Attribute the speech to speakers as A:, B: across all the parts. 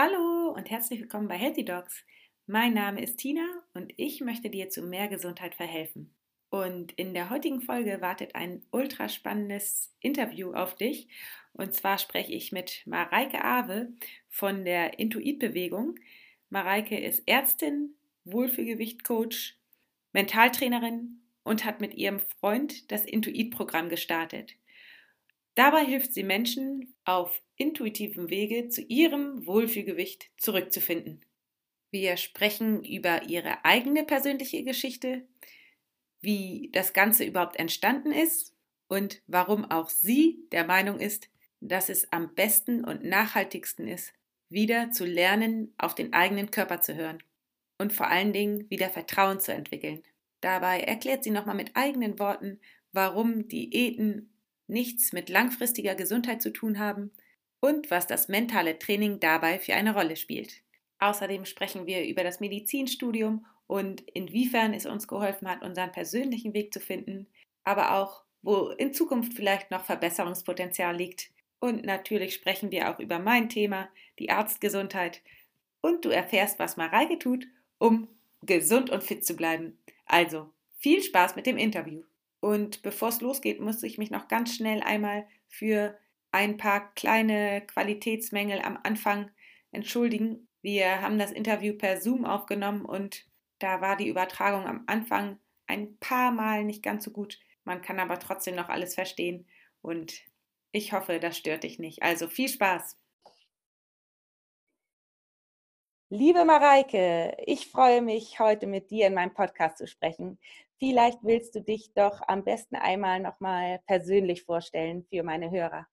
A: Hallo und herzlich willkommen bei Healthy Dogs. Mein Name ist Tina und ich möchte dir zu mehr Gesundheit verhelfen. Und in der heutigen Folge wartet ein ultra spannendes Interview auf dich. Und zwar spreche ich mit Mareike Awe von der Intuit-Bewegung. Mareike ist Ärztin, Wohlfühlgewicht-Coach, Mentaltrainerin und hat mit ihrem Freund das Intuit-Programm gestartet. Dabei hilft sie Menschen auf intuitivem Wege zu ihrem Wohlfühlgewicht zurückzufinden. Wir sprechen über ihre eigene persönliche Geschichte, wie das Ganze überhaupt entstanden ist und warum auch sie der Meinung ist, dass es am besten und nachhaltigsten ist, wieder zu lernen, auf den eigenen Körper zu hören und vor allen Dingen wieder Vertrauen zu entwickeln. Dabei erklärt sie nochmal mit eigenen Worten, warum Diäten nichts mit langfristiger Gesundheit zu tun haben und was das mentale Training dabei für eine Rolle spielt. Außerdem sprechen wir über das Medizinstudium und inwiefern es uns geholfen hat, unseren persönlichen Weg zu finden, aber auch, wo in Zukunft vielleicht noch Verbesserungspotenzial liegt. Und natürlich sprechen wir auch über mein Thema, die Arztgesundheit. Und du erfährst, was Mareike tut, um gesund und fit zu bleiben. Also, viel Spaß mit dem Interview. Und bevor es losgeht, muss ich mich noch ganz schnell einmal für ein paar kleine Qualitätsmängel am Anfang entschuldigen. Wir haben das Interview per Zoom aufgenommen und da war die Übertragung am Anfang ein paar Mal nicht ganz so gut. Man kann aber trotzdem noch alles verstehen und ich hoffe, das stört dich nicht. Also viel Spaß! Liebe Mareike, ich freue mich, heute mit dir in meinem Podcast zu sprechen. Vielleicht willst du dich doch am besten einmal nochmal persönlich vorstellen für meine Hörer.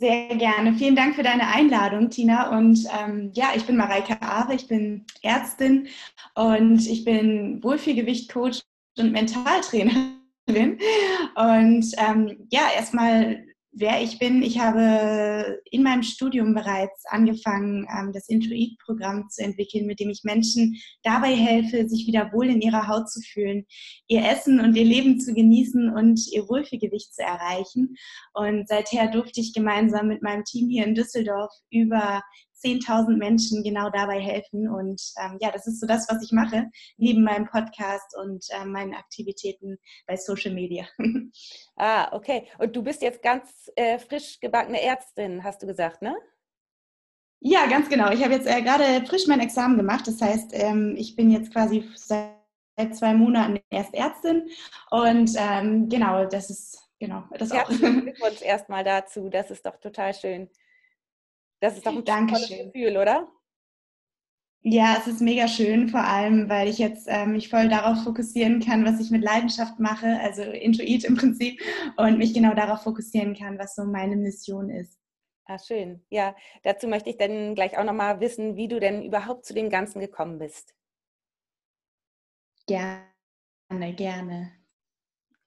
B: Sehr gerne. Vielen Dank für deine Einladung, Tina. Und ähm, ja, ich bin Mareike Aare, ich bin Ärztin und ich bin Wohlfühlgewicht-Coach und Mentaltrainerin. Und ähm, ja, erstmal wer ich bin. Ich habe in meinem Studium bereits angefangen, ähm, das Intuit-Programm zu entwickeln, mit dem ich Menschen dabei helfe, sich wieder wohl in ihrer Haut zu fühlen, ihr Essen und ihr Leben zu genießen und ihr Wohlfühlgewicht zu erreichen. Und seither durfte ich gemeinsam mit meinem Team hier in Düsseldorf über 10.000 Menschen genau dabei helfen. Und ähm, ja, das ist so das, was ich mache, neben meinem Podcast und äh, meinen Aktivitäten bei Social Media.
A: ah, okay. Und du bist jetzt ganz äh, frisch gebackene Ärztin, hast du gesagt, ne?
B: Ja, ganz genau. Ich habe jetzt äh, gerade frisch mein Examen gemacht. Das heißt, ähm, ich bin jetzt quasi seit zwei Monaten erst Ärztin. Und ähm, genau, das ist genau das
A: auch. Herzlichen Glückwunsch erstmal dazu. Das ist doch total schön. Das ist doch ein
B: Dankeschön.
A: tolles Gefühl, oder?
B: Ja, es ist mega schön, vor allem, weil ich jetzt äh, mich voll darauf fokussieren kann, was ich mit Leidenschaft mache, also Intuit im Prinzip, und mich genau darauf fokussieren kann, was so meine Mission ist.
A: Ah, schön. Ja, dazu möchte ich dann gleich auch nochmal wissen, wie du denn überhaupt zu dem Ganzen gekommen bist.
B: Gerne, gerne.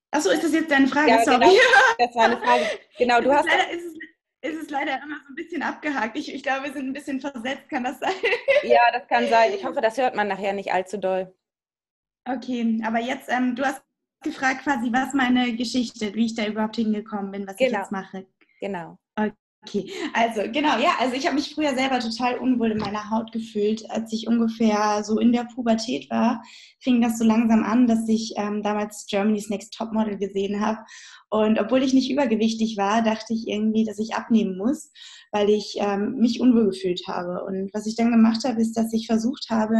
B: Achso, ist das jetzt deine Frage? Ja,
A: Sorry. Genau, das war eine Frage. Genau, du hast.
B: Leider ist es ist es leider immer so ein bisschen abgehakt. Ich, ich glaube, wir sind ein bisschen versetzt, kann das sein?
A: Ja, das kann sein. Ich hoffe, das hört man nachher nicht allzu doll.
B: Okay, aber jetzt, ähm, du hast gefragt quasi, was meine Geschichte, wie ich da überhaupt hingekommen bin, was genau. ich jetzt mache.
A: Genau.
B: Okay, also genau, ja, also ich habe mich früher selber total unwohl in meiner Haut gefühlt. Als ich ungefähr so in der Pubertät war, fing das so langsam an, dass ich ähm, damals Germany's Next Topmodel gesehen habe. Und obwohl ich nicht übergewichtig war, dachte ich irgendwie, dass ich abnehmen muss, weil ich ähm, mich unwohl gefühlt habe. Und was ich dann gemacht habe, ist, dass ich versucht habe,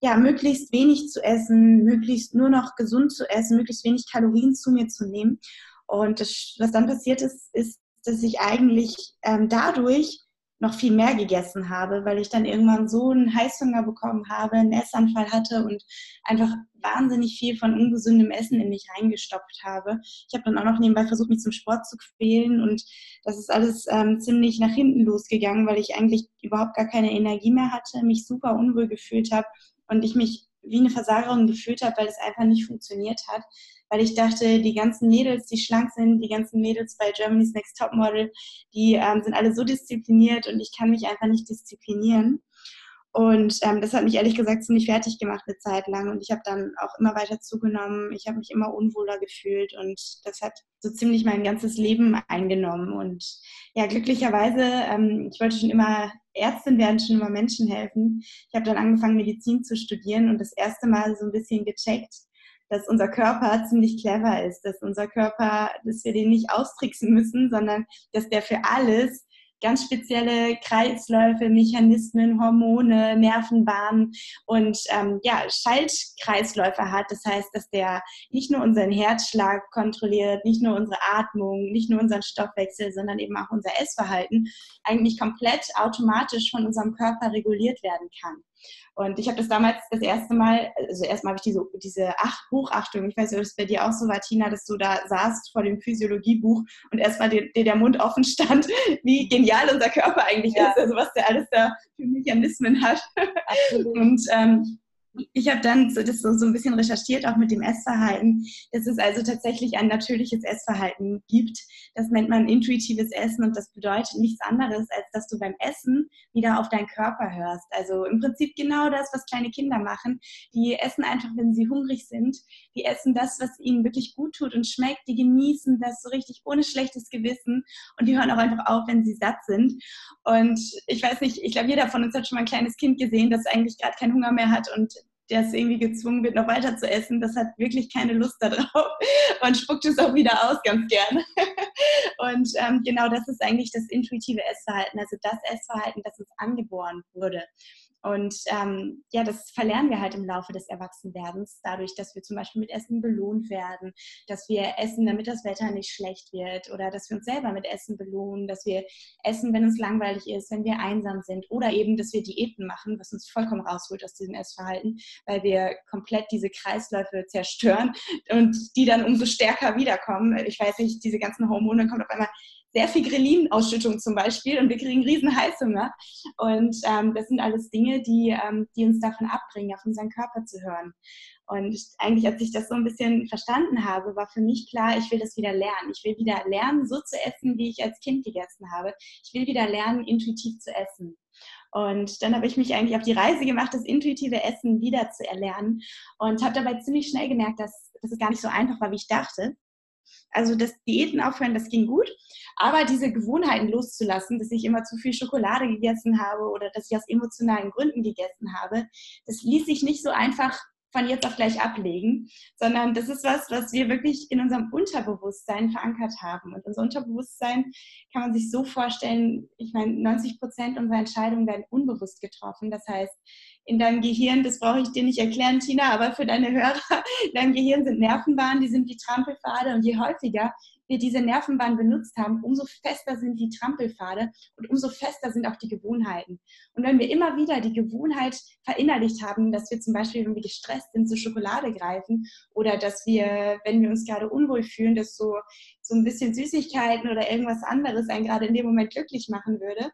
B: ja, möglichst wenig zu essen, möglichst nur noch gesund zu essen, möglichst wenig Kalorien zu mir zu nehmen. Und das, was dann passiert ist, ist, dass ich eigentlich ähm, dadurch noch viel mehr gegessen habe, weil ich dann irgendwann so einen Heißhunger bekommen habe, einen Essanfall hatte und einfach wahnsinnig viel von ungesundem Essen in mich reingestopft habe. Ich habe dann auch noch nebenbei versucht, mich zum Sport zu quälen und das ist alles ähm, ziemlich nach hinten losgegangen, weil ich eigentlich überhaupt gar keine Energie mehr hatte, mich super unwohl gefühlt habe und ich mich wie eine Versagerin gefühlt habe, weil es einfach nicht funktioniert hat weil ich dachte, die ganzen Mädels, die schlank sind, die ganzen Mädels bei Germany's Next Topmodel, die ähm, sind alle so diszipliniert und ich kann mich einfach nicht disziplinieren. Und ähm, das hat mich ehrlich gesagt ziemlich fertig gemacht eine Zeit lang. Und ich habe dann auch immer weiter zugenommen. Ich habe mich immer unwohler gefühlt und das hat so ziemlich mein ganzes Leben eingenommen. Und ja, glücklicherweise, ähm, ich wollte schon immer Ärztin werden, schon immer Menschen helfen. Ich habe dann angefangen, Medizin zu studieren und das erste Mal so ein bisschen gecheckt, dass unser Körper ziemlich clever ist, dass unser Körper, dass wir den nicht austricksen müssen, sondern dass der für alles ganz spezielle Kreisläufe, Mechanismen, Hormone, Nervenbahnen und ähm, ja, Schaltkreisläufe hat. Das heißt, dass der nicht nur unseren Herzschlag kontrolliert, nicht nur unsere Atmung, nicht nur unseren Stoffwechsel, sondern eben auch unser Essverhalten eigentlich komplett automatisch von unserem Körper reguliert werden kann. Und ich habe das damals das erste Mal, also erstmal habe ich diese, diese Ach Hochachtung, ich weiß nicht, ob es bei dir auch so war, Tina, dass du da saßt vor dem Physiologiebuch und erstmal dir, dir der Mund offen stand, wie genial unser Körper eigentlich ja. ist, also was der alles da für Mechanismen hat. Absolut. Und ähm, ich habe dann das so, so ein bisschen recherchiert, auch mit dem Essverhalten, dass es also tatsächlich ein natürliches Essverhalten gibt. Das nennt man intuitives Essen und das bedeutet nichts anderes, als dass du beim Essen wieder auf deinen Körper hörst. Also im Prinzip genau das, was kleine Kinder machen. Die essen einfach, wenn sie hungrig sind. Die essen das, was ihnen wirklich gut tut und schmeckt. Die genießen das so richtig ohne schlechtes Gewissen und die hören auch einfach auf, wenn sie satt sind. Und ich weiß nicht, ich glaube, jeder von uns hat schon mal ein kleines Kind gesehen, das eigentlich gerade keinen Hunger mehr hat und das irgendwie gezwungen wird, noch weiter zu essen, das hat wirklich keine Lust darauf und spuckt es auch wieder aus, ganz gerne. Und ähm, genau das ist eigentlich das intuitive Essverhalten, also das Essverhalten, das uns angeboren wurde. Und ähm, ja, das verlernen wir halt im Laufe des Erwachsenwerdens, dadurch, dass wir zum Beispiel mit Essen belohnt werden, dass wir essen, damit das Wetter nicht schlecht wird oder dass wir uns selber mit Essen belohnen, dass wir essen, wenn uns langweilig ist, wenn wir einsam sind oder eben, dass wir Diäten machen, was uns vollkommen rausholt aus diesem Essverhalten, weil wir komplett diese Kreisläufe zerstören und die dann umso stärker wiederkommen. Ich weiß nicht, diese ganzen Hormone kommen auf einmal sehr viel Grelin-Ausschüttung zum Beispiel und wir kriegen riesen Heißhunger. Und ähm, das sind alles Dinge, die, ähm, die uns davon abbringen, auf unseren Körper zu hören. Und eigentlich, als ich das so ein bisschen verstanden habe, war für mich klar, ich will das wieder lernen. Ich will wieder lernen, so zu essen, wie ich als Kind gegessen habe. Ich will wieder lernen, intuitiv zu essen. Und dann habe ich mich eigentlich auf die Reise gemacht, das intuitive Essen wieder zu erlernen und habe dabei ziemlich schnell gemerkt, dass, dass es gar nicht so einfach war, wie ich dachte. Also das Diäten aufhören, das ging gut. Aber diese Gewohnheiten loszulassen, dass ich immer zu viel Schokolade gegessen habe oder dass ich aus emotionalen Gründen gegessen habe, das ließ sich nicht so einfach von jetzt auf gleich ablegen, sondern das ist was, was wir wirklich in unserem Unterbewusstsein verankert haben. Und unser Unterbewusstsein kann man sich so vorstellen, ich meine, 90 Prozent unserer Entscheidungen werden unbewusst getroffen. Das heißt, in deinem Gehirn, das brauche ich dir nicht erklären, Tina, aber für deine Hörer, in deinem Gehirn sind Nervenbahnen, die sind wie Trampelpfade und je häufiger wir diese Nervenbahn benutzt haben, umso fester sind die Trampelpfade und umso fester sind auch die Gewohnheiten. Und wenn wir immer wieder die Gewohnheit verinnerlicht haben, dass wir zum Beispiel, wenn wir gestresst sind, zur Schokolade greifen oder dass wir, wenn wir uns gerade unwohl fühlen, dass so, so ein bisschen Süßigkeiten oder irgendwas anderes einen gerade in dem Moment glücklich machen würde,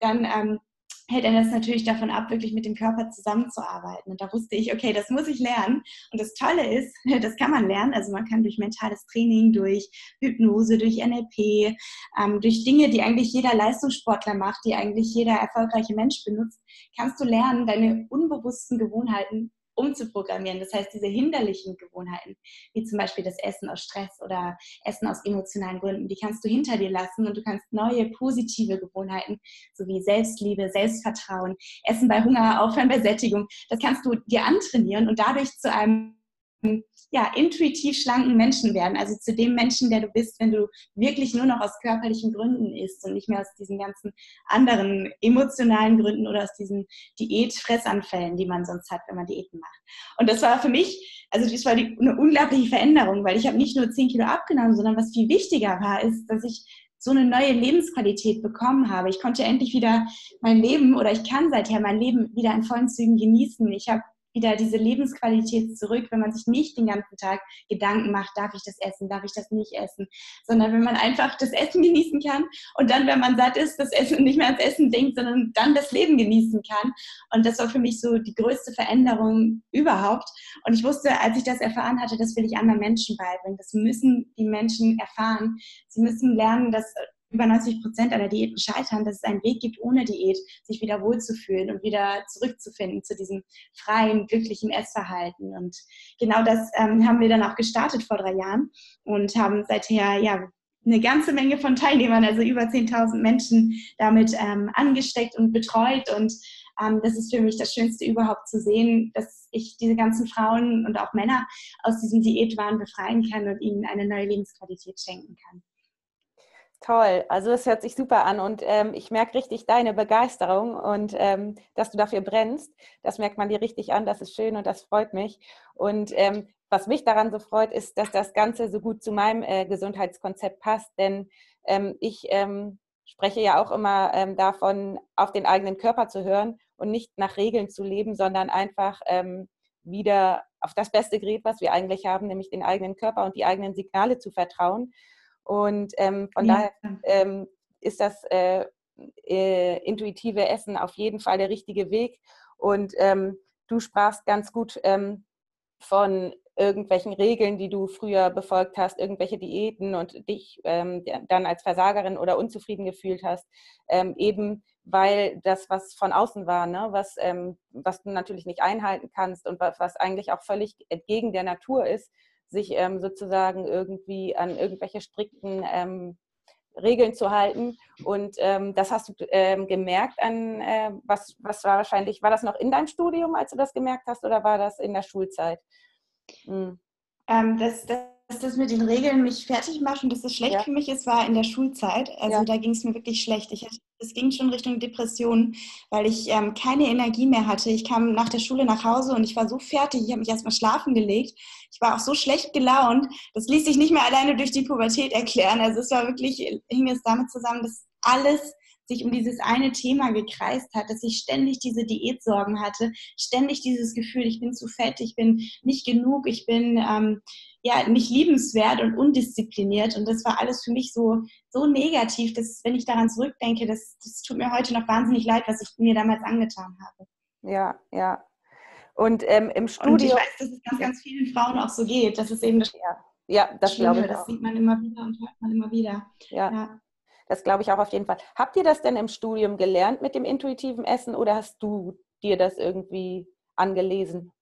B: dann ähm, hält er das natürlich davon ab, wirklich mit dem Körper zusammenzuarbeiten. Und da wusste ich, okay, das muss ich lernen. Und das Tolle ist, das kann man lernen. Also man kann durch mentales Training, durch Hypnose, durch NLP, ähm, durch Dinge, die eigentlich jeder Leistungssportler macht, die eigentlich jeder erfolgreiche Mensch benutzt, kannst du lernen, deine unbewussten Gewohnheiten umzuprogrammieren. Das heißt, diese hinderlichen Gewohnheiten, wie zum Beispiel das Essen aus Stress oder Essen aus emotionalen Gründen, die kannst du hinter dir lassen und du kannst neue positive Gewohnheiten, sowie Selbstliebe, Selbstvertrauen, Essen bei Hunger, Aufhören bei Sättigung, das kannst du dir antrainieren und dadurch zu einem ja, intuitiv schlanken Menschen werden. Also zu dem Menschen, der du bist, wenn du wirklich nur noch aus körperlichen Gründen isst und nicht mehr aus diesen ganzen anderen emotionalen Gründen oder aus diesen Diät-Fressanfällen, die man sonst hat, wenn man Diäten macht. Und das war für mich, also das war die, eine unglaubliche Veränderung, weil ich habe nicht nur 10 Kilo abgenommen, sondern was viel wichtiger war, ist, dass ich so eine neue Lebensqualität bekommen habe. Ich konnte endlich wieder mein Leben oder ich kann seither mein Leben wieder in vollen Zügen genießen. Ich habe wieder diese Lebensqualität zurück, wenn man sich nicht den ganzen Tag Gedanken macht, darf ich das essen, darf ich das nicht essen, sondern wenn man einfach das Essen genießen kann und dann, wenn man satt ist, das Essen nicht mehr ans Essen denkt, sondern dann das Leben genießen kann. Und das war für mich so die größte Veränderung überhaupt. Und ich wusste, als ich das erfahren hatte, das will ich anderen Menschen beibringen. Das müssen die Menschen erfahren. Sie müssen lernen, dass über 90 Prozent aller Diäten scheitern, dass es einen Weg gibt, ohne Diät sich wieder wohlzufühlen und wieder zurückzufinden zu diesem freien, glücklichen Essverhalten. Und genau das ähm, haben wir dann auch gestartet vor drei Jahren und haben seither ja eine ganze Menge von Teilnehmern, also über 10.000 Menschen damit ähm, angesteckt und betreut. Und ähm, das ist für mich das Schönste überhaupt zu sehen, dass ich diese ganzen Frauen und auch Männer aus diesem Diätwahn befreien kann und ihnen eine neue Lebensqualität schenken kann.
A: Toll, also es hört sich super an und ähm, ich merke richtig deine Begeisterung und ähm, dass du dafür brennst. Das merkt man dir richtig an, das ist schön und das freut mich. Und ähm, was mich daran so freut, ist, dass das Ganze so gut zu meinem äh, Gesundheitskonzept passt, denn ähm, ich ähm, spreche ja auch immer ähm, davon, auf den eigenen Körper zu hören und nicht nach Regeln zu leben, sondern einfach wieder auf das beste Gerät, was wir eigentlich haben, nämlich den eigenen Körper und die eigenen Signale zu vertrauen. Und ähm, von ja. daher ähm, ist das äh, äh, intuitive Essen auf jeden Fall der richtige Weg. Und ähm, du sprachst ganz gut ähm, von irgendwelchen Regeln, die du früher befolgt hast, irgendwelche Diäten und dich ähm, dann als Versagerin oder unzufrieden gefühlt hast, ähm, eben weil das, was von außen war, ne, was, was du natürlich nicht einhalten kannst und was, was eigentlich auch völlig entgegen der Natur ist, sich ähm, sozusagen irgendwie an irgendwelche strikten ähm, Regeln zu halten. Und ähm, das hast du ähm, gemerkt an, äh, was, was war wahrscheinlich, war das noch in deinem Studium, als du das gemerkt hast, oder war das in der Schulzeit?
B: Hm. das, das dass das mit den Regeln mich fertig macht und dass das schlecht ja. für mich ist, war in der Schulzeit. Also ja. da ging es mir wirklich schlecht. Ich es ging schon Richtung Depression, weil ich ähm, keine Energie mehr hatte. Ich kam nach der Schule nach Hause und ich war so fertig. Ich habe mich erstmal schlafen gelegt. Ich war auch so schlecht gelaunt. Das ließ sich nicht mehr alleine durch die Pubertät erklären. Also es war wirklich, hing es damit zusammen, dass alles sich um dieses eine Thema gekreist hat, dass ich ständig diese Diätsorgen hatte, ständig dieses Gefühl, ich bin zu fett, ich bin nicht genug, ich bin ähm, ja nicht liebenswert und undiszipliniert. Und das war alles für mich so, so negativ, dass wenn ich daran zurückdenke, das, das tut mir heute noch wahnsinnig leid, was ich mir damals angetan habe.
A: Ja, ja. Und ähm, im Studio. Und
B: ich weiß, dass es ganz, ganz vielen Frauen auch so geht. Das ist eben das.
A: Ja, ja das glaube ich.
B: Das sieht man immer wieder und hört man immer wieder.
A: ja. ja. Das glaube ich auch auf jeden Fall. Habt ihr das denn im Studium gelernt mit dem intuitiven Essen oder hast du dir das irgendwie angelesen?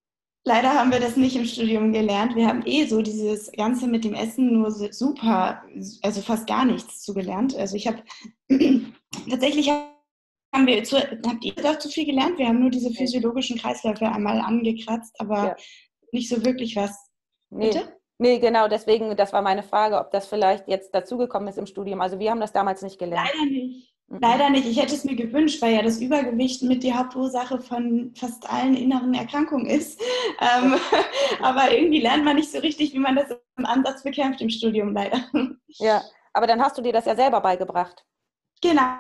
B: Leider haben wir das nicht im Studium gelernt. Wir haben eh so dieses Ganze mit dem Essen nur super, also fast gar nichts zugelernt. Also ich habe tatsächlich haben wir zu, habt ihr doch zu viel gelernt? Wir haben nur diese physiologischen Kreisläufe einmal angekratzt, aber ja. nicht so wirklich was.
A: Bitte? Nee. Genau, deswegen, das war meine Frage, ob das vielleicht jetzt dazugekommen ist im Studium. Also wir haben das damals nicht gelernt.
B: Leider nicht. Mhm. Leider nicht. Ich hätte es mir gewünscht, weil ja das Übergewicht mit die Hauptursache von fast allen inneren Erkrankungen ist. Ähm, aber irgendwie lernt man nicht so richtig, wie man das im Ansatz bekämpft im Studium, leider.
A: Ja, aber dann hast du dir das ja selber beigebracht.
B: Genau,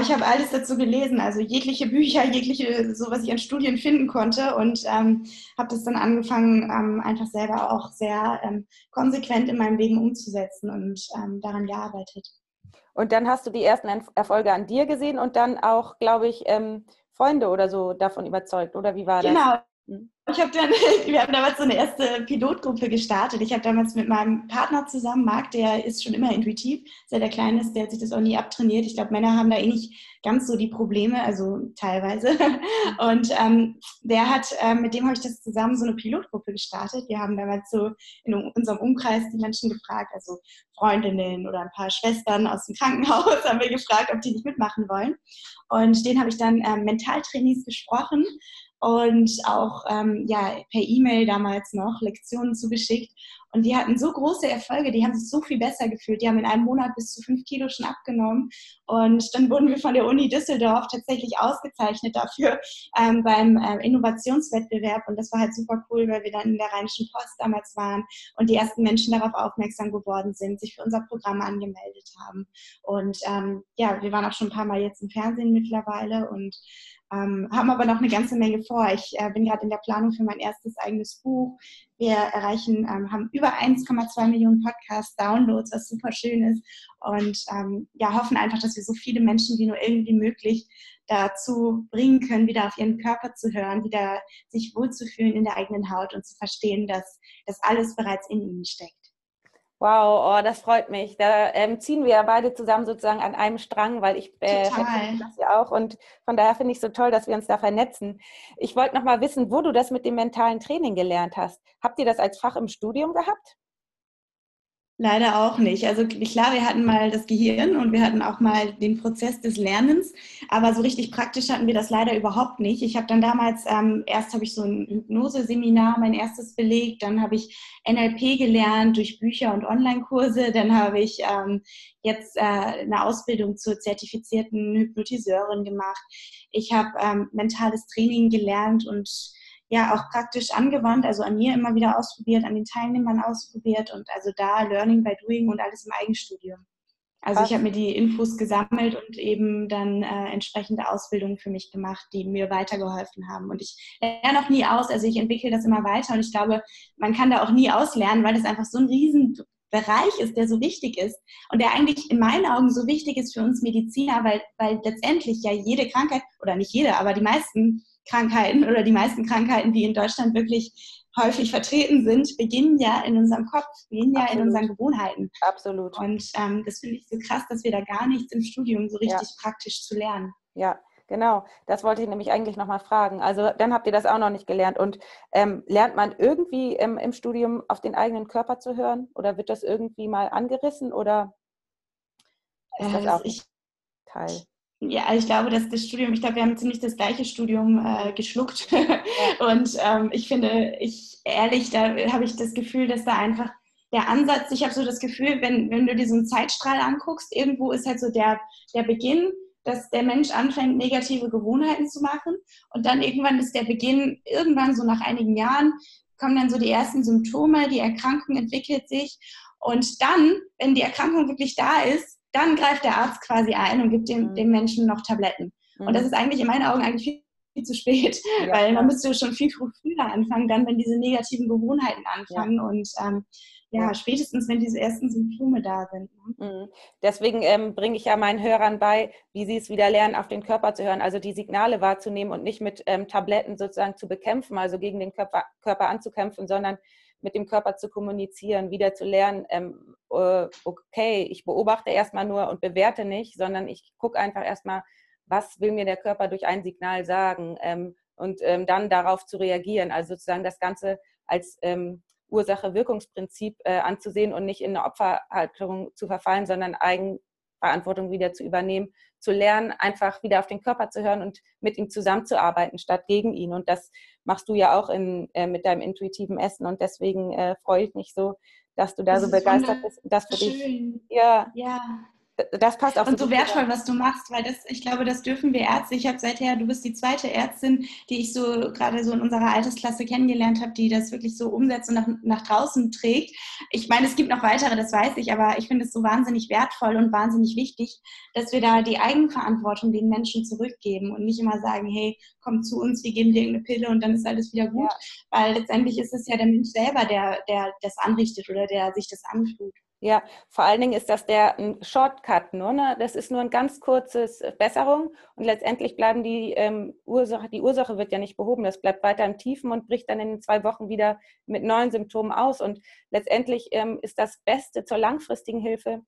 B: ich habe alles dazu gelesen, also jegliche Bücher, jegliche, so was ich an Studien finden konnte und ähm, habe das dann angefangen, ähm, einfach selber auch sehr ähm, konsequent in meinem Leben umzusetzen und ähm, daran gearbeitet.
A: Und dann hast du die ersten Erfolge an dir gesehen und dann auch, glaube ich, ähm, Freunde oder so davon überzeugt, oder wie war das?
B: Genau. Ich habe dann, wir haben damals so eine erste Pilotgruppe gestartet. Ich habe damals mit meinem Partner zusammen, Marc, der ist schon immer intuitiv, seit er klein ist, der hat sich das auch nie abtrainiert. Ich glaube, Männer haben da eh nicht ganz so die Probleme, also teilweise. Und ähm, der hat, äh, mit dem habe ich das zusammen so eine Pilotgruppe gestartet. Wir haben damals so in unserem Umkreis die Menschen gefragt, also Freundinnen oder ein paar Schwestern aus dem Krankenhaus haben wir gefragt, ob die nicht mitmachen wollen. Und denen habe ich dann ähm, Mentaltrainees gesprochen und auch ähm, ja, per E-Mail damals noch Lektionen zugeschickt. Und die hatten so große Erfolge, die haben sich so viel besser gefühlt. Die haben in einem Monat bis zu fünf Kilo schon abgenommen. Und dann wurden wir von der Uni Düsseldorf tatsächlich ausgezeichnet dafür ähm, beim äh, Innovationswettbewerb. Und das war halt super cool, weil wir dann in der Rheinischen Post damals waren und die ersten Menschen darauf aufmerksam geworden sind, sich für unser Programm angemeldet haben. Und ähm, ja, wir waren auch schon ein paar Mal jetzt im Fernsehen mittlerweile und ähm, haben aber noch eine ganze Menge vor. Ich äh, bin gerade in der Planung für mein erstes eigenes Buch. Wir erreichen, ähm, haben über 1,2 Millionen Podcast-Downloads, was super schön ist. Und ähm, ja, hoffen einfach, dass wir so viele Menschen wie nur irgendwie möglich dazu bringen können, wieder auf ihren Körper zu hören, wieder sich wohlzufühlen in der eigenen Haut und zu verstehen, dass das alles bereits in ihnen steckt.
A: Wow, oh, das freut mich. Da ähm, ziehen wir ja beide zusammen sozusagen an einem Strang, weil ich äh, das ja auch und von daher finde ich es so toll, dass wir uns da vernetzen. Ich wollte noch mal wissen, wo du das mit dem mentalen Training gelernt hast. Habt ihr das als Fach im Studium gehabt?
B: Leider auch nicht. Also klar, wir hatten mal das Gehirn und wir hatten auch mal den Prozess des Lernens, aber so richtig praktisch hatten wir das leider überhaupt nicht. Ich habe dann damals, ähm, erst habe ich so ein Hypnose-Seminar, mein erstes belegt, dann habe ich NLP gelernt durch Bücher und Online-Kurse, dann habe ich ähm, jetzt äh, eine Ausbildung zur zertifizierten Hypnotiseurin gemacht. Ich habe ähm, mentales Training gelernt und ja auch praktisch angewandt, also an mir immer wieder ausprobiert, an den Teilnehmern ausprobiert und also da Learning by Doing und alles im Eigenstudium. Also ich habe mir die Infos gesammelt und eben dann äh, entsprechende Ausbildungen für mich gemacht, die mir weitergeholfen haben. Und ich lerne auch nie aus, also ich entwickle das immer weiter und ich glaube, man kann da auch nie auslernen, weil es einfach so ein Riesenbereich ist, der so wichtig ist und der eigentlich in meinen Augen so wichtig ist für uns Mediziner, weil, weil letztendlich ja jede Krankheit, oder nicht jede, aber die meisten Krankheiten oder die meisten Krankheiten, die in Deutschland wirklich häufig vertreten sind, beginnen ja in unserem Kopf, beginnen ja Absolut. in unseren Gewohnheiten.
A: Absolut.
B: Und ähm, das finde ich so krass, dass wir da gar nichts im Studium so richtig ja. praktisch zu lernen.
A: Ja, Genau, das wollte ich nämlich eigentlich nochmal fragen. Also dann habt ihr das auch noch nicht gelernt. Und ähm, lernt man irgendwie im, im, Studium auf den eigenen Körper zu hören? Oder wird das irgendwie mal angerissen? Oder
B: ist das äh, auch ich, Teil? Ja, also ich glaube, dass das Studium, ich glaube, wir haben ziemlich das gleiche Studium äh, geschluckt. und ähm, ich finde, ich ehrlich, da habe ich das Gefühl, dass da einfach der Ansatz, ich habe so das Gefühl, wenn, wenn du dir so einen Zeitstrahl anguckst, irgendwo ist halt so der, der Beginn, dass der Mensch anfängt, negative Gewohnheiten zu machen. Und dann irgendwann ist der Beginn, irgendwann so nach einigen Jahren, kommen dann so die ersten Symptome, die Erkrankung entwickelt sich. Und dann, wenn die Erkrankung wirklich da ist, dann greift der Arzt quasi ein und gibt dem, mhm. dem Menschen noch Tabletten. Und das mhm. ist eigentlich in meinen Augen eigentlich viel, viel zu spät, ja, weil man müsste schon viel früher anfangen, dann, wenn diese negativen Gewohnheiten anfangen ja. und ähm, ja, spätestens, wenn diese ersten Symptome da sind.
A: Ne? Mhm. Deswegen ähm, bringe ich ja meinen Hörern bei, wie sie es wieder lernen, auf den Körper zu hören, also die Signale wahrzunehmen und nicht mit ähm, Tabletten sozusagen zu bekämpfen, also gegen den Körper, Körper anzukämpfen, sondern mit dem Körper zu kommunizieren, wieder zu lernen, ähm, äh, okay, ich beobachte erstmal nur und bewerte nicht, sondern ich gucke einfach erstmal, was will mir der Körper durch ein Signal sagen ähm, und ähm, dann darauf zu reagieren. Also sozusagen das Ganze als ähm, Ursache-Wirkungsprinzip äh, anzusehen und nicht in eine Opferhaltung zu verfallen, sondern Eigenverantwortung wieder zu übernehmen, zu lernen, einfach wieder auf den Körper zu hören und mit ihm zusammenzuarbeiten, statt gegen ihn. Und das machst du ja auch in, äh, mit deinem intuitiven Essen. Und deswegen äh, freue ich mich so, dass du da das so begeistert bist. Das für
B: schön.
A: dich. Ja.
B: ja
A: das passt auch
B: und so wertvoll, was du machst, weil das, ich glaube, das dürfen wir Ärzte. Ich habe seither, du bist die zweite Ärztin, die ich so gerade so in unserer Altersklasse kennengelernt habe, die das wirklich so umsetzt und nach, nach draußen trägt. Ich meine, es gibt noch weitere, das weiß ich, aber ich finde es so wahnsinnig wertvoll und wahnsinnig wichtig, dass wir da die Eigenverantwortung den Menschen zurückgeben und nicht immer sagen, hey, komm zu uns, wir geben dir irgendeine Pille und dann ist alles wieder gut, ja. weil letztendlich ist es ja der Mensch selber, der, der das anrichtet oder der sich das antut.
A: Ja, vor allen Dingen ist das der ein Shortcut nur. Ne? Das ist nur ein ganz kurzes Besserung und letztendlich bleiben die ähm, Ursache, die Ursache wird ja nicht behoben. Das bleibt weiter im Tiefen und bricht dann in zwei Wochen wieder mit neuen Symptomen aus. Und letztendlich ähm, ist das Beste zur langfristigen Hilfe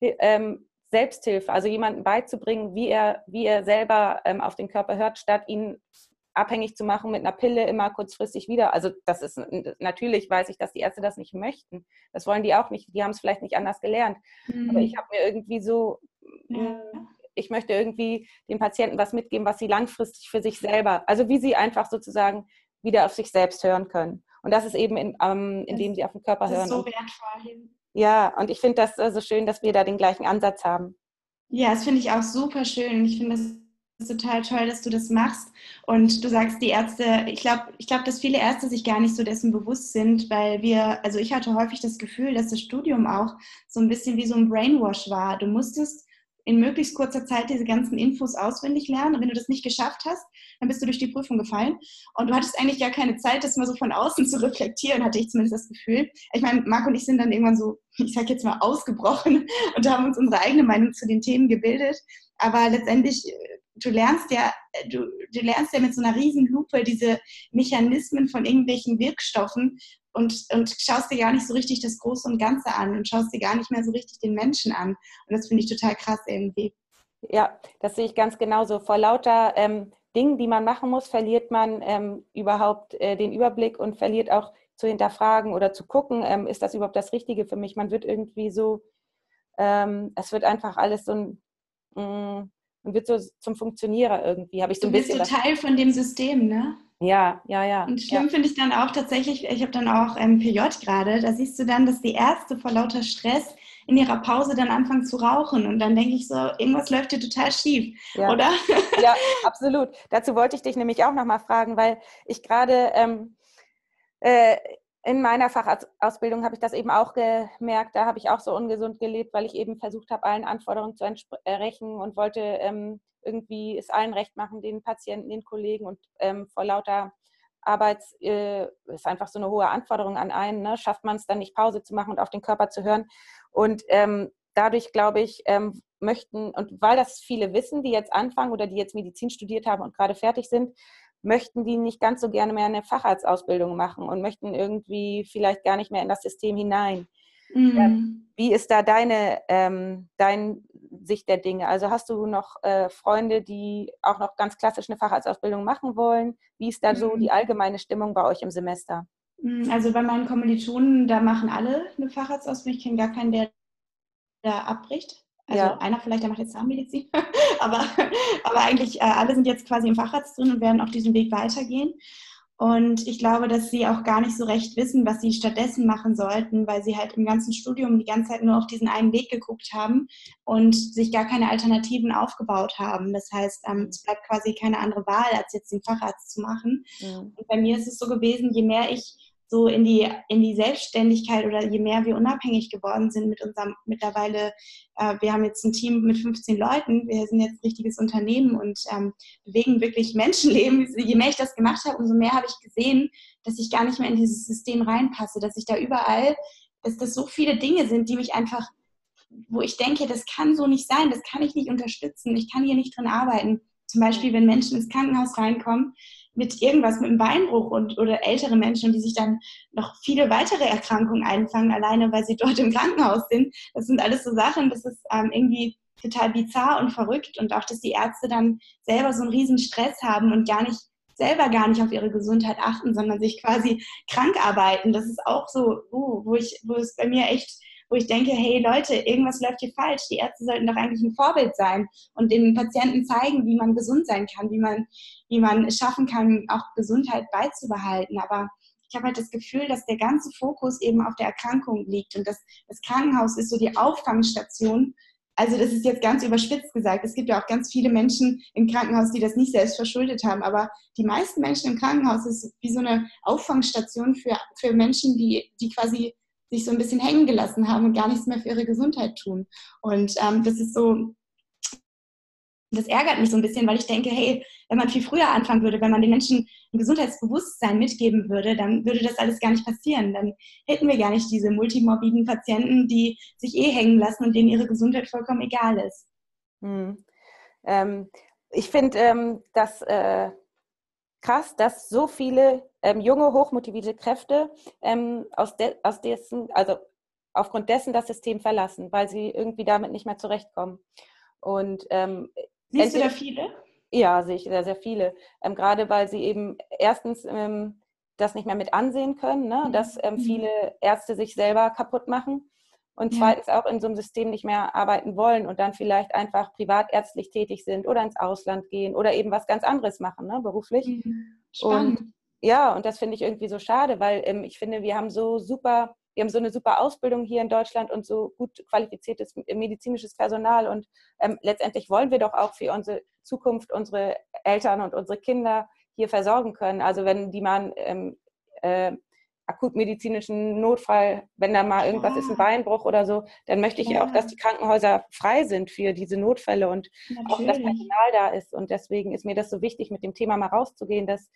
A: ähm, Selbsthilfe, also jemandem beizubringen, wie er, wie er selber ähm, auf den Körper hört, statt ihn abhängig zu machen mit einer Pille immer kurzfristig wieder. Also das ist natürlich weiß ich, dass die Ärzte das nicht möchten. Das wollen die auch nicht. Die haben es vielleicht nicht anders gelernt. Mhm. Aber ich habe mir irgendwie so, ja. ich möchte irgendwie den Patienten was mitgeben, was sie langfristig für sich selber, also wie sie einfach sozusagen wieder auf sich selbst hören können. Und das ist eben, in, ähm, indem sie auf den Körper
B: das
A: hören.
B: Ist so wertvoll.
A: Ja, und ich finde das so also schön, dass wir da den gleichen Ansatz haben.
B: Ja, das finde ich auch super schön. Ich finde das total toll, dass du das machst. Und du sagst, die Ärzte, ich glaube, ich glaub, dass viele Ärzte sich gar nicht so dessen bewusst sind, weil wir, also ich hatte häufig das Gefühl, dass das Studium auch so ein bisschen wie so ein Brainwash war. Du musstest in möglichst kurzer Zeit diese ganzen Infos auswendig lernen. Und wenn du das nicht geschafft hast, dann bist du durch die Prüfung gefallen. Und du hattest eigentlich gar keine Zeit, das mal so von außen zu reflektieren, hatte ich zumindest das Gefühl. Ich meine, Marc und ich sind dann irgendwann so, ich sag jetzt mal, ausgebrochen und haben uns unsere eigene Meinung zu den Themen gebildet. Aber letztendlich du lernst ja, du, du lernst ja mit so einer riesen Lupe diese Mechanismen von irgendwelchen Wirkstoffen und, und schaust dir gar nicht so richtig das Große und Ganze an und schaust dir gar nicht mehr so richtig den Menschen an. Und das finde ich total krass irgendwie.
A: Ja, das sehe ich ganz genauso. Vor lauter ähm, Dingen, die man machen muss, verliert man ähm, überhaupt äh, den Überblick und verliert auch zu hinterfragen oder zu gucken, ähm, ist das überhaupt das Richtige für mich? Man wird irgendwie so, ähm, es wird einfach alles so ein, mh, man wird so zum Funktionierer irgendwie, habe ich so
B: ein bisschen. Du bist so Teil von dem System, ne?
A: Ja, ja, ja.
B: Und schlimm
A: ja.
B: finde ich dann auch tatsächlich, ich habe dann auch ähm, PJ gerade, da siehst du dann, dass die Ärzte vor lauter Stress in ihrer Pause dann anfangen zu rauchen. Und dann denke ich so, irgendwas läuft hier total schief,
A: ja.
B: oder?
A: Ja, absolut. Dazu wollte ich dich nämlich auch nochmal fragen, weil ich gerade ähm, äh, in meiner Fachausbildung habe ich das eben auch gemerkt. Da habe ich auch so ungesund gelebt, weil ich eben versucht habe, allen Anforderungen zu entsprechen und wollte ähm, irgendwie es allen recht machen, den Patienten, den Kollegen und ähm, vor lauter Arbeits äh, ist einfach so eine hohe Anforderung an einen. Ne? Schafft man es dann nicht, Pause zu machen und auf den Körper zu hören? Und ähm, dadurch, glaube ich, ähm, möchten, und weil das viele wissen, die jetzt anfangen oder die jetzt Medizin studiert haben und gerade fertig sind, möchten die nicht ganz so gerne mehr eine Facharztausbildung machen und möchten irgendwie vielleicht gar nicht mehr in das System hinein. Mhm. Wie ist da deine ähm, dein Sicht der Dinge? Also hast du noch äh, Freunde, die auch noch ganz klassisch eine Facharztausbildung machen wollen? Wie ist da mhm. so die allgemeine Stimmung bei euch im Semester?
B: Mhm, also bei meinen Kommilitonen, da machen alle eine Facharztausbildung. Ich kenne gar keinen, der da abbricht. Also ja. einer vielleicht, der macht jetzt Zahnmedizin, aber, aber eigentlich äh, alle sind jetzt quasi im Facharzt drin und werden auf diesem Weg weitergehen. Und ich glaube, dass sie auch gar nicht so recht wissen, was sie stattdessen machen sollten, weil sie halt im ganzen Studium die ganze Zeit nur auf diesen einen Weg geguckt haben und sich gar keine Alternativen aufgebaut haben. Das heißt, ähm, es bleibt quasi keine andere Wahl, als jetzt den Facharzt zu machen. Mhm. Und bei mir ist es so gewesen, je mehr ich so in die, in die Selbstständigkeit oder je mehr wir unabhängig geworden sind mit unserem mittlerweile, äh, wir haben jetzt ein Team mit 15 Leuten, wir sind jetzt ein richtiges Unternehmen und ähm, bewegen wirklich Menschenleben. Je mehr ich das gemacht habe, umso mehr habe ich gesehen, dass ich gar nicht mehr in dieses System reinpasse, dass ich da überall, dass das so viele Dinge sind, die mich einfach, wo ich denke, das kann so nicht sein, das kann ich nicht unterstützen, ich kann hier nicht drin arbeiten. Zum Beispiel, wenn Menschen ins Krankenhaus reinkommen, mit irgendwas, mit einem Beinbruch und, oder ältere Menschen, die sich dann noch viele weitere Erkrankungen einfangen, alleine weil sie dort im Krankenhaus sind. Das sind alles so Sachen, das ist ähm, irgendwie total bizarr und verrückt und auch, dass die Ärzte dann selber so einen riesen Stress haben und gar nicht selber gar nicht auf ihre Gesundheit achten, sondern sich quasi krank arbeiten. Das ist auch so, uh, wo ich, wo es bei mir echt wo ich denke, hey Leute, irgendwas läuft hier falsch. Die Ärzte sollten doch eigentlich ein Vorbild sein und den Patienten zeigen, wie man gesund sein kann, wie man, wie man es schaffen kann, auch Gesundheit beizubehalten. Aber ich habe halt das Gefühl, dass der ganze Fokus eben auf der Erkrankung liegt und das, das Krankenhaus ist so die Auffangstation. Also das ist jetzt ganz überspitzt gesagt. Es gibt ja auch ganz viele Menschen im Krankenhaus, die das nicht selbst verschuldet haben. Aber die meisten Menschen im Krankenhaus ist wie so eine Auffangstation für, für Menschen, die, die quasi sich so ein bisschen hängen gelassen haben und gar nichts mehr für ihre Gesundheit tun. Und ähm, das ist so, das ärgert mich so ein bisschen, weil ich denke, hey, wenn man viel früher anfangen würde, wenn man den Menschen ein Gesundheitsbewusstsein mitgeben würde, dann würde das alles gar nicht passieren. Dann hätten wir gar nicht diese multimorbiden Patienten, die sich eh hängen lassen und denen ihre Gesundheit vollkommen egal ist. Hm.
A: Ähm, ich finde, ähm, dass äh, krass, dass so viele ähm, junge, hochmotivierte Kräfte ähm, aus, de aus dessen, also aufgrund dessen das System verlassen, weil sie irgendwie damit nicht mehr zurechtkommen. Und ähm,
B: siehst du da viele?
A: Ja, sehe ich sehr, sehr viele. Ähm, gerade weil sie eben erstens ähm, das nicht mehr mit ansehen können, ne? Mhm. dass ähm, mhm. viele Ärzte sich selber kaputt machen und zweitens auch in so einem System nicht mehr arbeiten wollen und dann vielleicht einfach privatärztlich tätig sind oder ins Ausland gehen oder eben was ganz anderes machen, ne, beruflich. Mhm. Spannend. Und, ja, und das finde ich irgendwie so schade, weil ähm, ich finde, wir haben so super, wir haben so eine super Ausbildung hier in Deutschland und so gut qualifiziertes medizinisches Personal und ähm, letztendlich wollen wir doch auch für unsere Zukunft unsere Eltern und unsere Kinder hier versorgen können. Also wenn die mal ähm, äh, akutmedizinischen Notfall, wenn da mal irgendwas ist, ein Beinbruch oder so, dann möchte ich ja. auch, dass die Krankenhäuser frei sind für diese Notfälle und Natürlich. auch das Personal da ist. Und deswegen ist mir das so wichtig, mit dem Thema mal rauszugehen, dass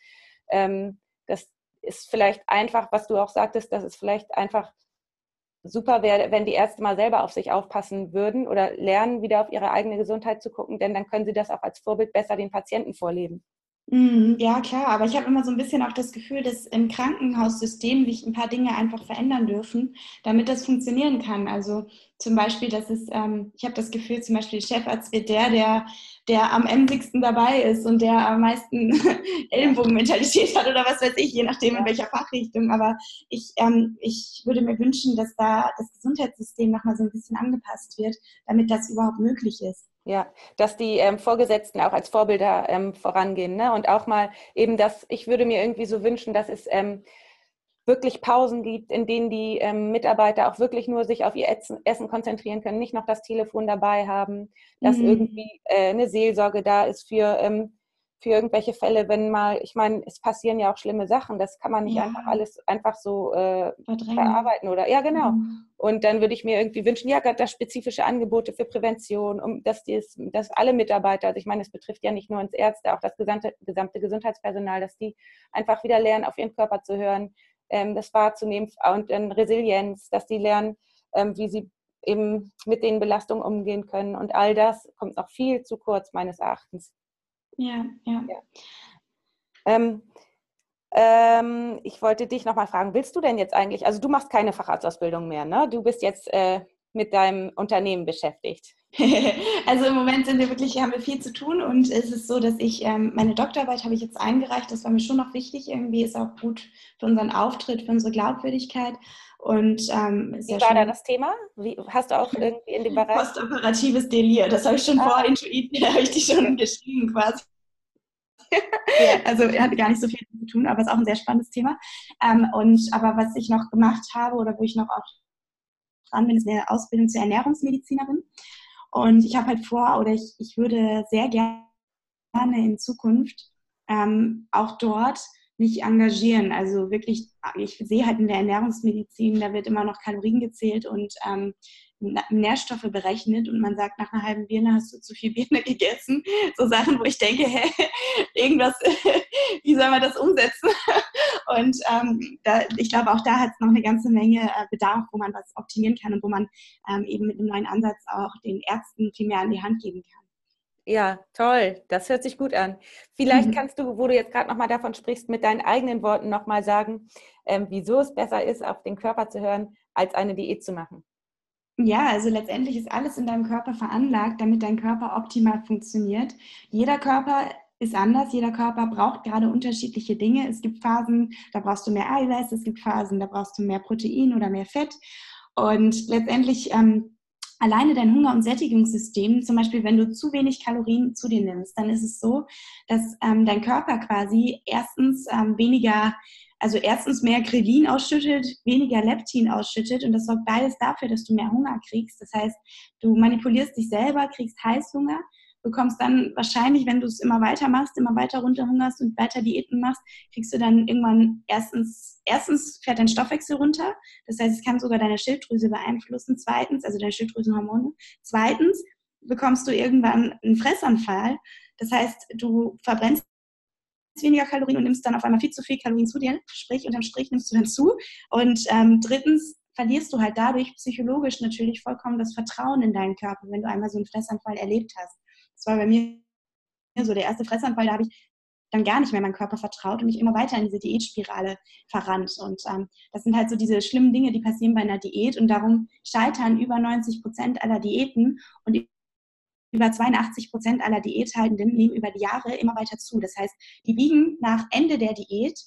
A: ähm, das ist vielleicht einfach, was du auch sagtest, dass es vielleicht einfach super wäre, wenn die Ärzte mal selber auf sich aufpassen würden oder lernen, wieder auf ihre eigene Gesundheit zu gucken, denn dann können sie das auch als Vorbild besser den Patienten vorleben.
B: Mhm, ja, klar, aber ich habe immer so ein bisschen auch das Gefühl, dass im Krankenhaussystem sich ein paar Dinge einfach verändern dürfen, damit das funktionieren kann. Also zum Beispiel, dass es, ähm, ich habe das Gefühl, zum Beispiel der Chefarzt wird der, der, der am emsigsten dabei ist und der am meisten Ellenbogenmentalität hat oder was weiß ich, je nachdem in welcher Fachrichtung. Aber ich, ähm, ich würde mir wünschen, dass da das Gesundheitssystem nochmal so ein bisschen angepasst wird, damit das überhaupt möglich ist.
A: Ja, dass die ähm, Vorgesetzten auch als Vorbilder ähm, vorangehen. Ne? Und auch mal eben das, ich würde mir irgendwie so wünschen, dass es ähm, wirklich Pausen gibt, in denen die ähm, Mitarbeiter auch wirklich nur sich auf ihr Essen konzentrieren können, nicht noch das Telefon dabei haben, dass mhm. irgendwie äh, eine Seelsorge da ist für ähm, für irgendwelche Fälle, wenn mal, ich meine, es passieren ja auch schlimme Sachen, das kann man nicht ja. einfach alles einfach so äh, verarbeiten oder ja genau. Mhm. Und dann würde ich mir irgendwie wünschen, ja, da spezifische Angebote für Prävention, um dass dies, dass alle Mitarbeiter, also ich meine, es betrifft ja nicht nur uns Ärzte, auch das gesamte, gesamte Gesundheitspersonal, dass die einfach wieder lernen, auf ihren Körper zu hören, ähm, das wahrzunehmen und dann Resilienz, dass die lernen, ähm, wie sie eben mit den Belastungen umgehen können. Und all das kommt noch viel zu kurz, meines Erachtens.
B: Ja, ja. ja.
A: Ähm, ähm, ich wollte dich nochmal fragen, willst du denn jetzt eigentlich, also du machst keine Facharztausbildung mehr, ne? Du bist jetzt äh, mit deinem Unternehmen beschäftigt.
B: also im Moment sind wir wirklich, haben wir viel zu tun und es ist so, dass ich ähm, meine Doktorarbeit habe ich jetzt eingereicht. Das war mir schon noch wichtig. Irgendwie ist auch gut für unseren Auftritt, für unsere Glaubwürdigkeit. Und ähm,
A: wie war da das Thema? Wie, hast du auch irgendwie in dem Bereich?
B: Postoperatives Delir. Das habe ich schon ah. vor Intuit, habe ich die schon geschrieben quasi. Ja. Also er hatte gar nicht so viel zu tun, aber es ist auch ein sehr spannendes Thema. Ähm, und aber was ich noch gemacht habe oder wo ich noch auch dran bin, ist eine Ausbildung zur Ernährungsmedizinerin. Und ich habe halt vor, oder ich, ich würde sehr gerne in Zukunft ähm, auch dort mich engagieren. Also wirklich, ich sehe halt in der Ernährungsmedizin, da wird immer noch Kalorien gezählt und ähm, Nährstoffe berechnet und man sagt, nach einer halben Birne hast du zu viel Birne gegessen. So Sachen, wo ich denke, hä, irgendwas, wie soll man das umsetzen? Und ähm, da, ich glaube, auch da hat es noch eine ganze Menge äh, Bedarf, wo man was optimieren kann und wo man ähm, eben mit einem neuen Ansatz auch den Ärzten viel mehr an die Hand geben kann.
A: Ja, toll. Das hört sich gut an. Vielleicht mhm. kannst du, wo du jetzt gerade nochmal davon sprichst, mit deinen eigenen Worten nochmal sagen, ähm, wieso es besser ist, auf den Körper zu hören, als eine Diät zu machen.
B: Ja, also letztendlich ist alles in deinem Körper veranlagt, damit dein Körper optimal funktioniert. Jeder Körper ist anders. Jeder Körper braucht gerade unterschiedliche Dinge. Es gibt Phasen, da brauchst du mehr Eiweiß, es gibt Phasen, da brauchst du mehr Protein oder mehr Fett. Und letztendlich ähm, alleine dein Hunger- und Sättigungssystem, zum Beispiel wenn du zu wenig Kalorien zu dir nimmst, dann ist es so, dass ähm, dein Körper quasi erstens ähm, weniger also erstens mehr Grelin ausschüttet, weniger Leptin ausschüttet und das sorgt beides dafür, dass du mehr Hunger kriegst. Das heißt, du manipulierst dich selber, kriegst Heißhunger bekommst dann wahrscheinlich, wenn du es immer weiter machst, immer weiter runterhungerst und weiter Diäten machst, kriegst du dann irgendwann erstens, erstens fährt dein Stoffwechsel runter. Das heißt, es kann sogar deine Schilddrüse beeinflussen. Zweitens, also deine Schilddrüsenhormone. Zweitens bekommst du irgendwann einen Fressanfall. Das heißt, du verbrennst weniger Kalorien und nimmst dann auf einmal viel zu viel Kalorien zu dir. Sprich, unterm Strich nimmst du dann zu. Und ähm, drittens verlierst du halt dadurch psychologisch natürlich vollkommen das Vertrauen in deinen Körper, wenn du einmal so einen Fressanfall erlebt hast. Das war bei mir so der erste Fressanfall, da habe ich dann gar nicht mehr meinem Körper vertraut und mich immer weiter in diese Diätspirale verrannt. Und ähm, das sind halt so diese schlimmen Dinge, die passieren bei einer Diät und darum scheitern über 90 Prozent aller Diäten und über 82 Prozent aller Diäthaltenden nehmen über die Jahre immer weiter zu. Das heißt, die wiegen nach Ende der Diät,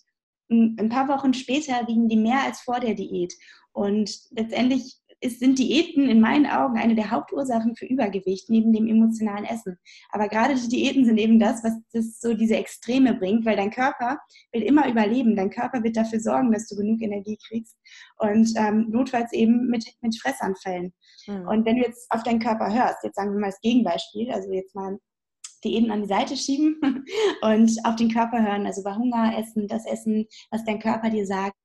B: ein paar Wochen später wiegen die mehr als vor der Diät. Und letztendlich ist, sind Diäten in meinen Augen eine der Hauptursachen für Übergewicht neben dem emotionalen Essen. Aber gerade die Diäten sind eben das, was das so diese Extreme bringt, weil dein Körper will immer überleben. Dein Körper wird dafür sorgen, dass du genug Energie kriegst und ähm, notfalls eben mit, mit Fressanfällen. Mhm. Und wenn du jetzt auf deinen Körper hörst, jetzt sagen wir mal das Gegenbeispiel, also jetzt mal Diäten an die Seite schieben und auf den Körper hören, also bei Hunger essen, das Essen, was dein Körper dir sagt,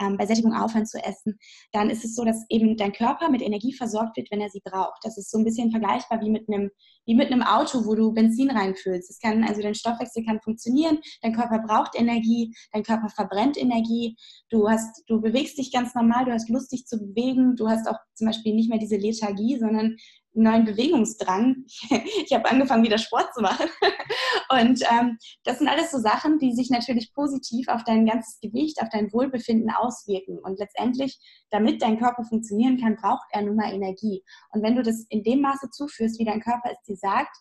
B: ähm, bei Sättigung aufhören zu essen, dann ist es so, dass eben dein Körper mit Energie versorgt wird, wenn er sie braucht. Das ist so ein bisschen vergleichbar wie mit einem, wie mit einem Auto, wo du Benzin reinfüllst. Es kann, also dein Stoffwechsel kann funktionieren, dein Körper braucht Energie, dein Körper verbrennt Energie, du hast, du bewegst dich ganz normal, du hast Lust, dich zu bewegen, du hast auch zum Beispiel nicht mehr diese Lethargie, sondern neuen Bewegungsdrang. Ich habe angefangen, wieder Sport zu machen. Und ähm, das sind alles so Sachen, die sich natürlich positiv auf dein ganzes Gewicht, auf dein Wohlbefinden auswirken. Und letztendlich, damit dein Körper funktionieren kann, braucht er nun mal Energie. Und wenn du das in dem Maße zuführst, wie dein Körper es dir sagt,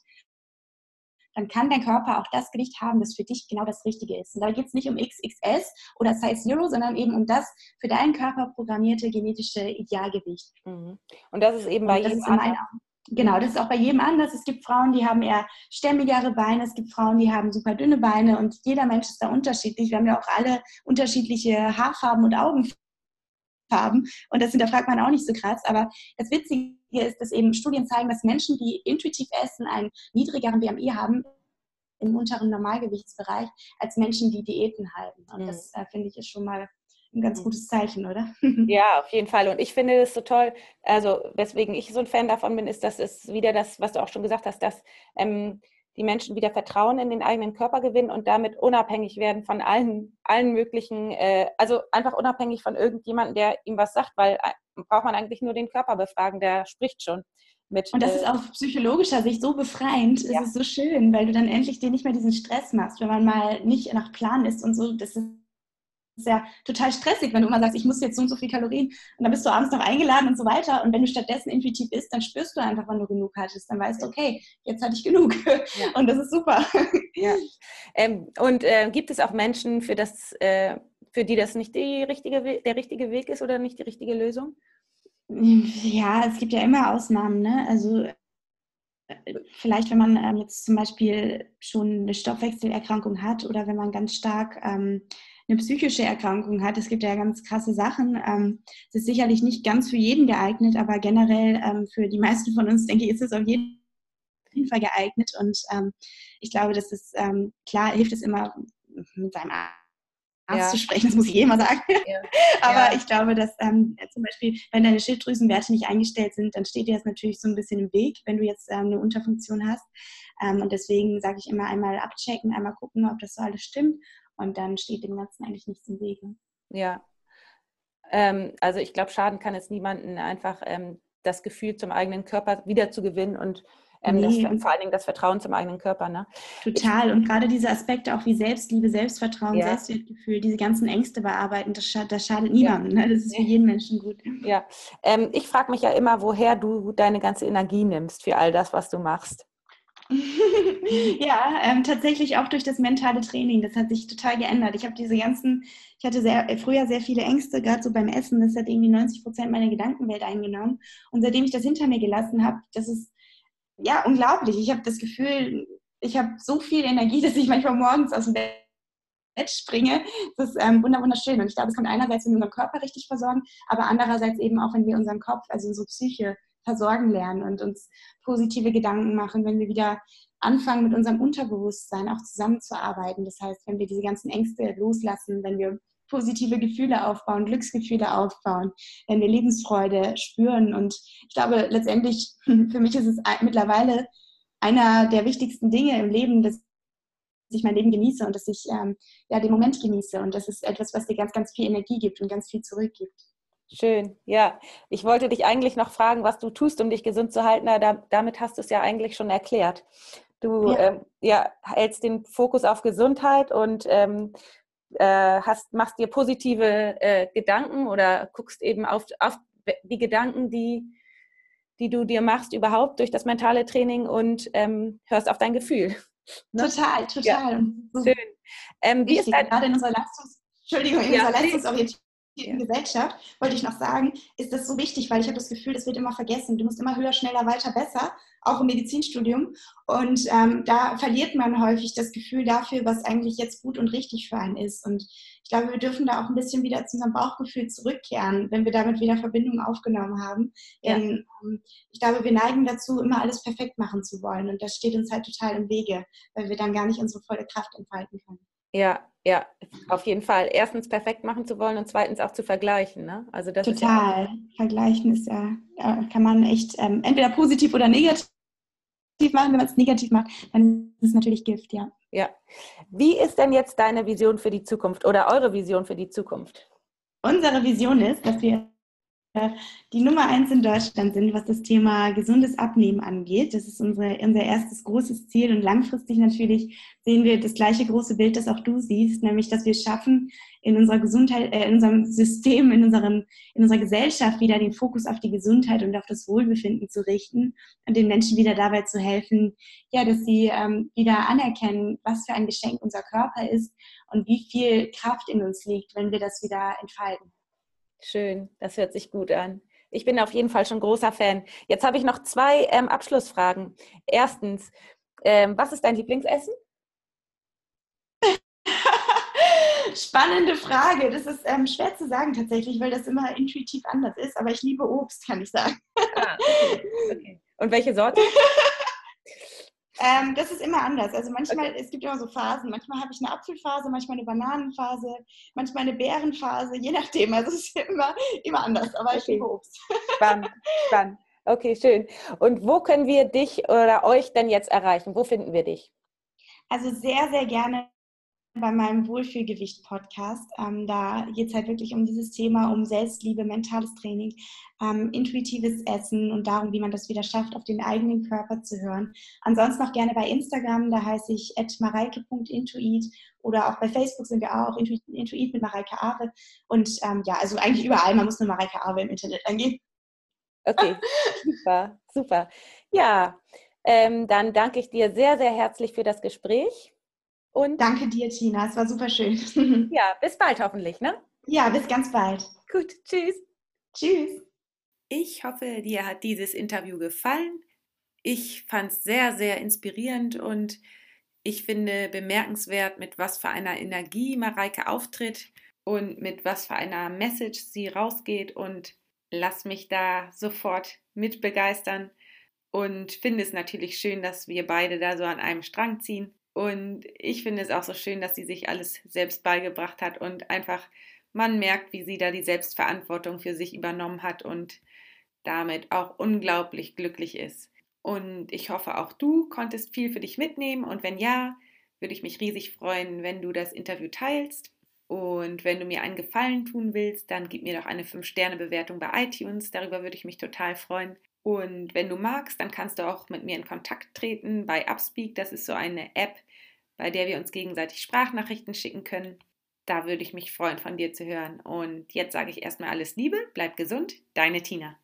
B: dann kann dein Körper auch das Gewicht haben, das für dich genau das Richtige ist. Und da geht es nicht um XXS oder Size Zero, sondern eben um das für deinen Körper programmierte genetische Idealgewicht.
A: Mhm. Und das ist eben bei jedem
B: anderen. Genau, das ist auch bei jedem anders. Es gibt Frauen, die haben eher stämmigere Beine, es gibt Frauen, die haben super dünne Beine und jeder Mensch ist da unterschiedlich. Wir haben ja auch alle unterschiedliche Haarfarben und Augenfarben und das hinterfragt man auch nicht so krass. Aber das Witzige hier ist, dass eben Studien zeigen, dass Menschen, die intuitiv essen, einen niedrigeren BMI haben im unteren Normalgewichtsbereich als Menschen, die Diäten halten. Und mhm. das äh, finde ich ist schon mal ein ganz mhm. gutes Zeichen, oder?
A: Ja, auf jeden Fall. Und ich finde es so toll, also weswegen ich so ein Fan davon bin, ist, dass es wieder das, was du auch schon gesagt hast, dass ähm, die Menschen wieder Vertrauen in den eigenen Körper gewinnen und damit unabhängig werden von allen, allen möglichen, äh, also einfach unabhängig von irgendjemandem, der ihm was sagt, weil äh, braucht man eigentlich nur den Körper befragen, der spricht schon. Mit,
B: und das äh, ist auf psychologischer Sicht so befreiend, ja. es ist so schön, weil du dann endlich dir nicht mehr diesen Stress machst, wenn man mal nicht nach Plan ist und so, das ist ist ja total stressig, wenn du immer sagst, ich muss jetzt so und so viel Kalorien und dann bist du abends noch eingeladen und so weiter. Und wenn du stattdessen intuitiv isst, dann spürst du einfach, wann du genug hattest. Dann weißt du, okay, jetzt hatte ich genug. Ja. Und das ist super.
A: Ja. Ähm, und äh, gibt es auch Menschen, für, das, äh, für die das nicht die richtige, der richtige Weg ist oder nicht die richtige Lösung?
B: Ja, es gibt ja immer Ausnahmen. Ne? Also äh, vielleicht, wenn man ähm, jetzt zum Beispiel schon eine Stoffwechselerkrankung hat oder wenn man ganz stark ähm, eine psychische Erkrankung hat. Es gibt ja ganz krasse Sachen. Ähm, es ist sicherlich nicht ganz für jeden geeignet, aber generell ähm, für die meisten von uns, denke ich, ist es auf jeden Fall geeignet. Und ähm, ich glaube, dass es klar hilft es immer mit seinem Arzt ja. zu sprechen, das muss ich eh immer sagen. Ja. Aber ja. ich glaube, dass ähm, zum Beispiel, wenn deine Schilddrüsenwerte nicht eingestellt sind, dann steht dir das natürlich so ein bisschen im Weg, wenn du jetzt ähm, eine Unterfunktion hast. Ähm, und deswegen sage ich immer einmal abchecken, einmal gucken, ob das so alles stimmt. Und dann steht dem Ganzen eigentlich nichts im Wege.
A: Ja. Ähm, also ich glaube, schaden kann es niemanden, einfach ähm, das Gefühl zum eigenen Körper wiederzugewinnen und ähm, nee. das, vor allen Dingen das Vertrauen zum eigenen Körper. Ne?
B: Total. Und gerade diese Aspekte auch wie Selbstliebe, Selbstvertrauen, ja. Selbstwertgefühl, diese ganzen Ängste bearbeiten, das, schadet, das schadet niemandem. Ja. Ne? Das ist für jeden Menschen gut.
A: Ja. Ähm, ich frage mich ja immer, woher du deine ganze Energie nimmst für all das, was du machst.
B: ja, ähm, tatsächlich auch durch das mentale Training. Das hat sich total geändert. Ich habe diese ganzen, ich hatte sehr, äh, früher sehr viele Ängste, gerade so beim Essen. Das hat irgendwie 90 Prozent meiner Gedankenwelt eingenommen. Und seitdem ich das hinter mir gelassen habe, das ist ja unglaublich. Ich habe das Gefühl, ich habe so viel Energie, dass ich manchmal morgens aus dem Bett springe. Das ist ähm, wunderschön. Und ich glaube, es kommt einerseits, wenn wir unseren Körper richtig versorgen, aber andererseits eben auch, wenn wir unseren Kopf, also unsere Psyche versorgen lernen und uns positive Gedanken machen, wenn wir wieder anfangen, mit unserem Unterbewusstsein auch zusammenzuarbeiten. Das heißt, wenn wir diese ganzen Ängste loslassen, wenn wir positive Gefühle aufbauen, Glücksgefühle aufbauen, wenn wir Lebensfreude spüren. Und ich glaube, letztendlich, für mich ist es mittlerweile einer der wichtigsten Dinge im Leben, dass ich mein Leben genieße und dass ich ähm, ja, den Moment genieße. Und das ist etwas, was dir ganz, ganz viel Energie gibt und ganz viel zurückgibt.
A: Schön, ja. Ich wollte dich eigentlich noch fragen, was du tust, um dich gesund zu halten. Da, damit hast du es ja eigentlich schon erklärt. Du ja. Ähm, ja, hältst den Fokus auf Gesundheit und ähm, äh, hast, machst dir positive äh, Gedanken oder guckst eben auf, auf die Gedanken, die, die du dir machst, überhaupt durch das mentale Training und ähm, hörst auf dein Gefühl.
B: Ne? Total, total. Ja.
A: Schön.
B: Ähm, wie ist dein, gerade in unserer Leistungs Entschuldigung, in ja, unserer Leistungsorientierung ja. Gesellschaft, wollte ich noch sagen, ist das so wichtig, weil ich habe das Gefühl, das wird immer vergessen. Du musst immer höher, schneller, weiter, besser, auch im Medizinstudium. Und ähm, da verliert man häufig das Gefühl dafür, was eigentlich jetzt gut und richtig für einen ist. Und ich glaube, wir dürfen da auch ein bisschen wieder zu unserem Bauchgefühl zurückkehren, wenn wir damit wieder Verbindung aufgenommen haben. Ja. Denn ähm, ich glaube, wir neigen dazu, immer alles perfekt machen zu wollen. Und das steht uns halt total im Wege, weil wir dann gar nicht unsere volle Kraft entfalten können.
A: Ja, ja, auf jeden Fall. Erstens perfekt machen zu wollen und zweitens auch zu vergleichen. Ne? Also das
B: Total. Ist ja Vergleichen ist ja, kann man echt ähm, entweder positiv oder negativ machen. Wenn man es negativ macht, dann ist es natürlich Gift, ja.
A: Ja. Wie ist denn jetzt deine Vision für die Zukunft oder eure Vision für die Zukunft?
B: Unsere Vision ist, dass wir die Nummer eins in Deutschland sind, was das Thema gesundes Abnehmen angeht. Das ist unsere, unser erstes großes Ziel und langfristig natürlich sehen wir das gleiche große Bild, das auch du siehst, nämlich, dass wir schaffen, in unserer Gesundheit, äh, in unserem System, in, unserem, in unserer Gesellschaft wieder den Fokus auf die Gesundheit und auf das Wohlbefinden zu richten und den Menschen wieder dabei zu helfen, ja, dass sie ähm, wieder anerkennen, was für ein Geschenk unser Körper ist und wie viel Kraft in uns liegt, wenn wir das wieder entfalten.
A: Schön, das hört sich gut an. Ich bin auf jeden Fall schon großer Fan. Jetzt habe ich noch zwei ähm, Abschlussfragen. Erstens, ähm, was ist dein Lieblingsessen?
B: Spannende Frage. Das ist ähm, schwer zu sagen tatsächlich, weil das immer intuitiv anders ist. Aber ich liebe Obst, kann ich sagen. Ah,
A: okay. Okay. Und welche Sorte?
B: Ähm, das ist immer anders. Also manchmal, okay. es gibt immer so Phasen. Manchmal habe ich eine Apfelphase, manchmal eine Bananenphase, manchmal eine Beerenphase, je nachdem. Also es ist immer, immer anders, aber okay. ich liebe Obst.
A: Spannend, spannend. Okay, schön. Und wo können wir dich oder euch denn jetzt erreichen? Wo finden wir dich?
B: Also sehr, sehr gerne bei meinem Wohlfühlgewicht-Podcast. Ähm, da geht es halt wirklich um dieses Thema, um Selbstliebe, mentales Training, ähm, intuitives Essen und darum, wie man das wieder schafft, auf den eigenen Körper zu hören. Ansonsten auch gerne bei Instagram, da heiße ich mareike.intuit oder auch bei Facebook sind wir auch, Intuit, Intuit mit Mareike Aare. Und ähm, ja, also eigentlich überall, man muss nur Mareike Aare im Internet eingeben.
A: Okay, super, super. Ja, ähm, dann danke ich dir sehr, sehr herzlich für das Gespräch.
B: Und Danke dir, Tina. Es war super schön.
A: Ja, bis bald hoffentlich, ne?
B: Ja, bis ganz bald.
A: Gut, tschüss.
B: Tschüss.
A: Ich hoffe, dir hat dieses Interview gefallen. Ich fand es sehr, sehr inspirierend und ich finde bemerkenswert, mit was für einer Energie Mareike auftritt und mit was für einer Message sie rausgeht und lass mich da sofort mit begeistern und finde es natürlich schön, dass wir beide da so an einem Strang ziehen. Und ich finde es auch so schön, dass sie sich alles selbst beigebracht hat und einfach man merkt, wie sie da die Selbstverantwortung für sich übernommen hat und damit auch unglaublich glücklich ist. Und ich hoffe, auch du konntest viel für dich mitnehmen und wenn ja, würde ich mich riesig freuen, wenn du das Interview teilst. Und wenn du mir einen Gefallen tun willst, dann gib mir doch eine 5-Sterne-Bewertung bei iTunes. Darüber würde ich mich total freuen. Und wenn du magst, dann kannst du auch mit mir in Kontakt treten bei Upspeak. Das ist so eine App, bei der wir uns gegenseitig Sprachnachrichten schicken können. Da würde ich mich freuen, von dir zu hören. Und jetzt sage ich erstmal alles Liebe, bleib gesund, deine Tina.